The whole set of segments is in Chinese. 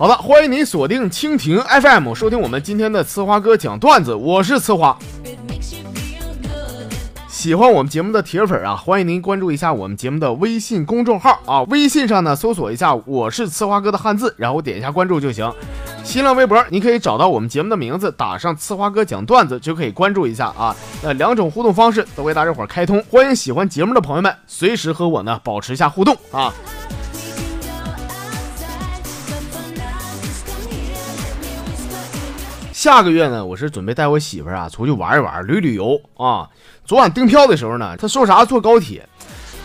好的，欢迎您锁定蜻蜓 FM，收听我们今天的呲花哥讲段子，我是呲花。喜欢我们节目的铁粉啊，欢迎您关注一下我们节目的微信公众号啊，微信上呢搜索一下“我是呲花哥”的汉字，然后点一下关注就行。新浪微博你可以找到我们节目的名字，打上“呲花哥讲段子”就可以关注一下啊。那两种互动方式都为大家伙开通，欢迎喜欢节目的朋友们随时和我呢保持一下互动啊。下个月呢，我是准备带我媳妇儿啊出去玩一玩，旅旅游啊。昨晚订票的时候呢，她说啥坐高铁，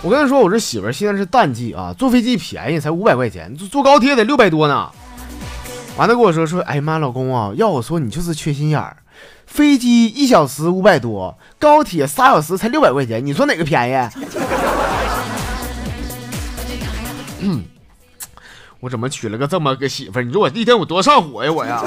我跟她说，我这媳妇儿现在是淡季啊，坐飞机便宜，才五百块钱，坐坐高铁得六百多呢。完了跟我说说，哎呀妈，老公啊，要我说你就是缺心眼儿，飞机一小时五百多，高铁仨小时才六百块钱，你说哪个便宜？嗯，我怎么娶了个这么个媳妇儿？你说我一天我多上火呀，我呀。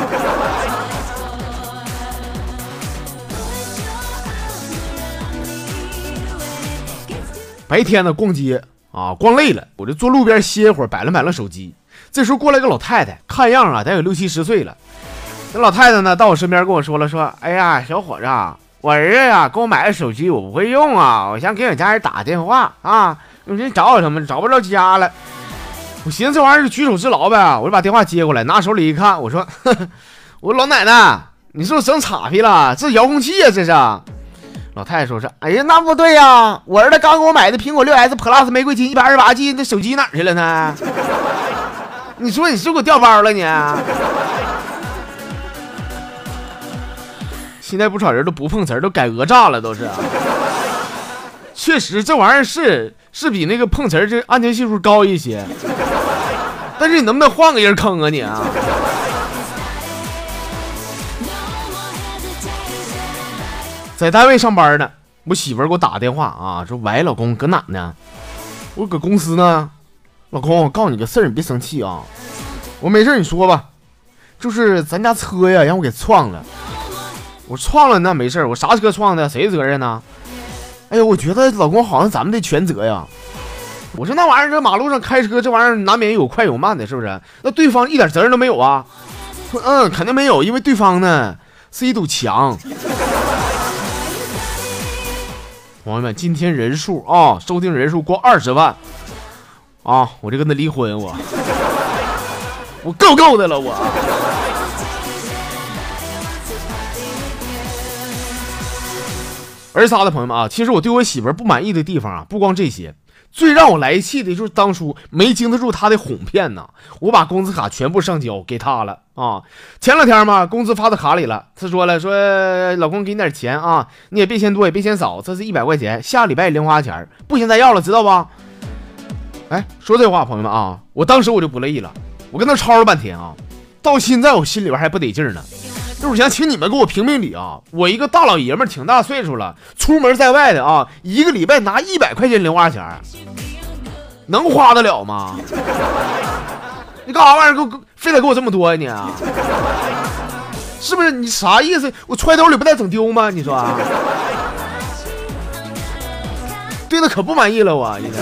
白天呢逛街啊，逛累了，我就坐路边歇一会儿，摆了摆了手机。这时候过来个老太太，看样啊得有六七十岁了。那老太太呢到我身边跟我说了说：“哎呀，小伙子，我儿子呀给我买个手机，我不会用啊，我想给我家人打个电话啊，你找我什么？找不着家了。”我寻思这玩意儿举手之劳呗，我就把电话接过来，拿手里一看，我说：“我说老奶奶，你是不是整岔劈了？这遥控器啊，这是。”老太太说：“是，哎呀，那不对呀！我儿子刚给我买的苹果六 S Plus 玫瑰金一百二十八 G，那手机哪去了呢？你说你是不是给我掉包了你？现在不少人都不碰瓷儿，都改讹诈了，都是。确实，这玩意儿是是比那个碰瓷儿这安全系数高一些，但是你能不能换个人坑啊你啊？”在单位上班呢，我媳妇给我打个电话啊，说：“喂，老公，搁哪呢？”我搁公司呢。老公，我告诉你个事儿，你别生气啊。我没事，你说吧。就是咱家车呀，让我给撞了。我撞了那没事，我啥车撞的？谁责任呢？哎呀，我觉得老公好像咱们的全责呀。我说那玩意儿，这马路上开车，这玩意儿难免有快有慢的，是不是？那对方一点责任都没有啊？说嗯，肯定没有，因为对方呢是一堵墙。朋友们，今天人数啊，收听人数过二十万啊，我就跟他离婚，我我够够的了，我。儿仨的朋友们啊，其实我对我媳妇不满意的地方啊，不光这些。最让我来气的就是当初没经得住他的哄骗呐！我把工资卡全部上交给他了啊！前两天嘛，工资发到卡里了，他说了说老公给你点钱啊，你也别嫌多也别嫌少，这是一百块钱，下礼拜零花钱，不行再要了，知道不？哎，说这话朋友们啊，我当时我就不乐意了，我跟他吵了半天啊，到现在我心里边还不得劲呢。就是想请你们给我评评理啊！我一个大老爷们儿，挺大岁数了，出门在外的啊，一个礼拜拿一百块钱零花钱，能花得了吗？你干啥玩意儿？给我非得给我这么多呀？你是不是？你啥意思？我揣兜里不带整丢吗？你说？对他可不满意了，我现在。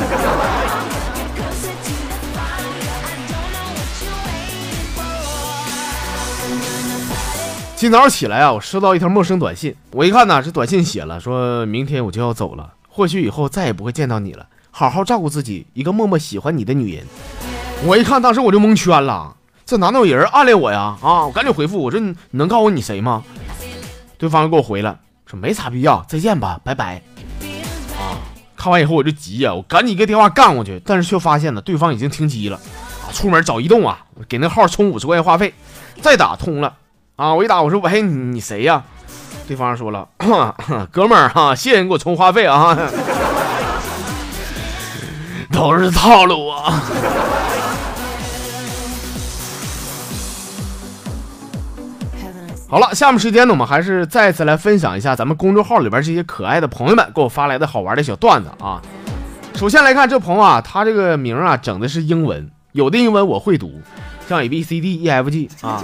今早起来啊，我收到一条陌生短信。我一看呢，这短信写了，说明天我就要走了，或许以后再也不会见到你了。好好照顾自己，一个默默喜欢你的女人。我一看，当时我就蒙圈了，这难道有人暗恋我呀？啊！我赶紧回复，我说你能告诉我你谁吗？对方又给我回了，说没啥必要，再见吧，拜拜。啊！看完以后我就急呀，我赶紧一个电话干过去，但是却发现呢，对方已经停机了。啊！出门找移动啊，给那号充五十块钱话费，再打通了。啊！我一打，我说喂，你谁呀？对方说了，哥们儿哈，谢谢你给我充话费啊，都是套路啊。好了，下面时间呢，我们还是再次来分享一下咱们公众号里边这些可爱的朋友们给我发来的好玩的小段子啊。首先来看这朋友啊，他这个名啊整的是英文，有的英文我会读，像 A B C D E F G 啊。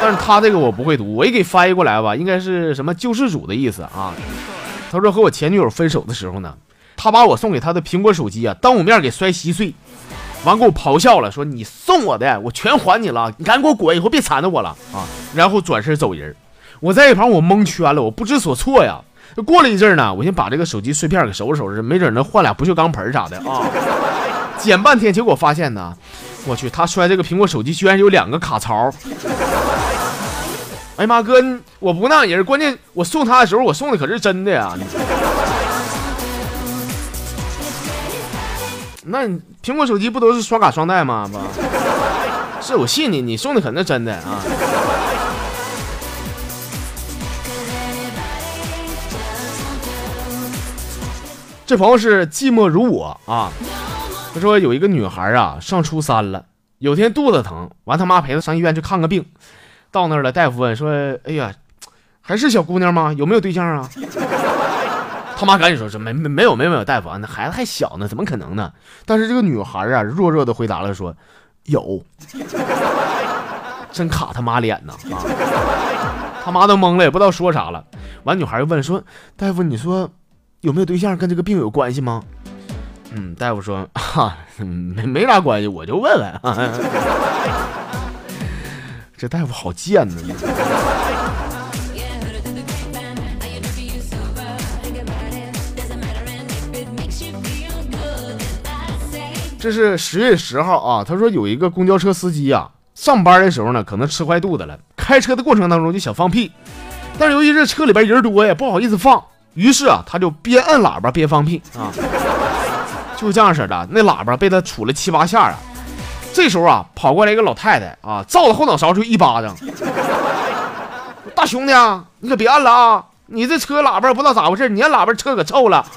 但是他这个我不会读，我一给翻译过来吧，应该是什么救世主的意思啊？他说和我前女友分手的时候呢，他把我送给他的苹果手机啊，当我面给摔稀碎，完给我咆哮了，说你送我的我全还你了，你赶紧给我滚，以后别缠着我了啊！然后转身走人。我在一旁我蒙圈了，我不知所措呀。过了一阵呢，我先把这个手机碎片给收拾收拾，没准能换俩不锈钢盆啥的啊。捡半天，结果发现呢，我去，他摔这个苹果手机居然有两个卡槽。哎妈，哥，我不那样人，关键我送他的时候，我送的可是真的呀。那苹果手机不都是双卡双待吗？不，是我信你，你送的肯定真的啊。这朋友是寂寞如我啊。他说有一个女孩啊，上初三了，有天肚子疼，完他妈陪她上医院去看个病。到那儿了，大夫问说：“哎呀，还是小姑娘吗？有没有对象啊？” 他妈赶紧说：“说没没没有没有没有，大夫啊，那孩子还小呢，怎么可能呢？”但是这个女孩啊，弱弱的回答了说：“有。”真卡他妈脸呢！啊，他妈都懵了，也不知道说啥了。完，女孩又问说：“大夫，你说有没有对象跟这个病有关系吗？”嗯，大夫说：“哈，没没啥关系，我就问问啊。” 这大夫好贱呢。这是十月十号啊，他说有一个公交车司机啊，上班的时候呢，可能吃坏肚子了，开车的过程当中就想放屁，但是由于这车里边人多呀，不好意思放，于是啊，他就边按喇叭边放屁啊，就这样式的，那喇叭被他杵了七八下啊。这时候啊，跑过来一个老太太啊，照着后脑勺就一巴掌，大兄弟啊，你可别按了啊，你这车喇叭不知道咋回事，你按喇叭车可臭了。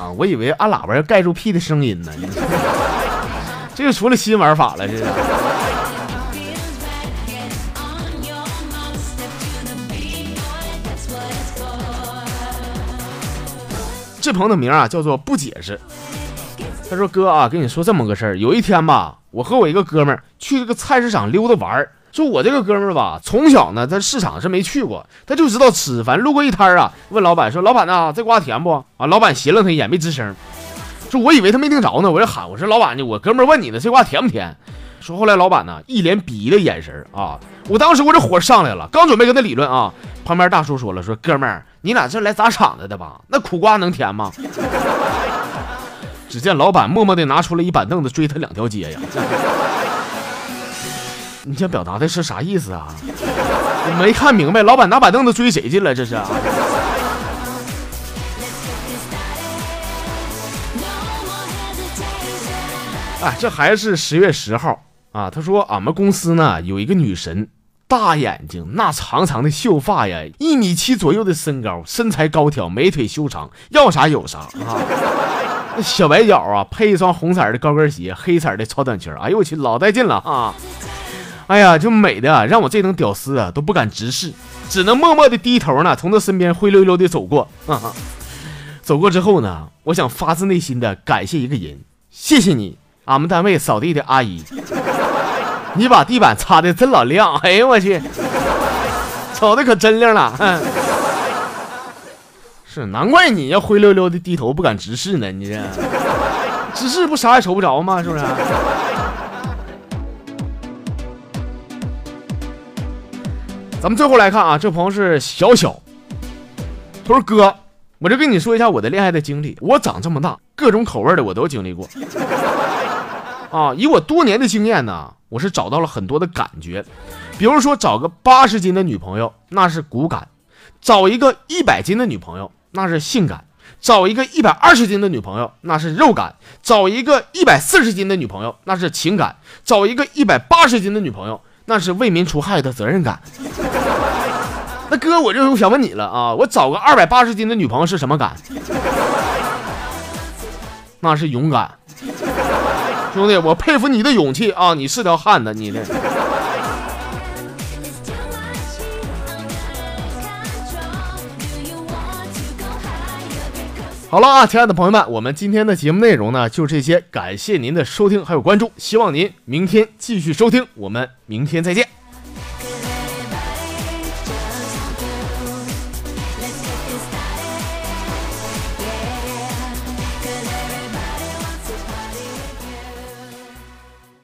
啊我以为按喇叭要盖住屁的声音呢，这就出了新玩法了，这是。这朋友的名啊叫做不解释，他说哥啊，跟你说这么个事儿，有一天吧，我和我一个哥们儿去这个菜市场溜达玩儿。说我这个哥们儿吧，从小呢，在市场是没去过，他就知道吃，反正路过一摊儿啊，问老板说：“老板呐，这瓜甜不？”啊，老板斜了他一眼，没吱声。说我以为他没听着呢，我就喊我说：“老板呢？我哥们儿问你呢，这瓜甜不甜？”说后来老板呢，一脸鄙夷的眼神啊，我当时我这火上来了，刚准备跟他理论啊，旁边大叔说了：“说哥们儿，你俩是来砸场子的吧？那苦瓜能甜吗？”只见老板默默地拿出了一板凳子，追他两条街呀。你想表达的是啥意思啊？我没看明白，老板拿板凳子追谁去了？这是？哎，这还是十月十号啊。他说俺们公司呢有一个女神，大眼睛，那长长的秀发呀，一米七左右的身高，身材高挑，美腿修长，要啥有啥啊。小白脚啊，配一双红色的高跟鞋，黑色的超短裙，哎呦我去，老带劲了啊！哎呀，就美的让我这等屌丝啊都不敢直视，只能默默的低头呢，从他身边灰溜溜的走过。走过之后呢，我想发自内心的感谢一个人，谢谢你，俺们单位扫地的阿姨，你把地板擦的真老亮。哎呦我去，瞅的可真亮了。是，难怪你要灰溜溜的低头不敢直视呢，你这直视不啥也瞅不着吗？是不是？咱们最后来看啊，这朋友是小小，他说：“哥，我就跟你说一下我的恋爱的经历。我长这么大，各种口味的我都经历过。啊，以我多年的经验呢，我是找到了很多的感觉。比如说，找个八十斤的女朋友，那是骨感；找一个一百斤的女朋友，那是性感；找一个一百二十斤的女朋友，那是肉感；找一个一百四十斤的女朋友，那是情感；找一个一百八十斤的女朋友。”那是为民除害的责任感。那哥，我就想问你了啊，我找个二百八十斤的女朋友是什么感？那是勇敢，兄弟，我佩服你的勇气啊！你是条汉子，你的。好了啊，亲爱的朋友们，我们今天的节目内容呢就这些，感谢您的收听还有关注，希望您明天继续收听，我们明天再见。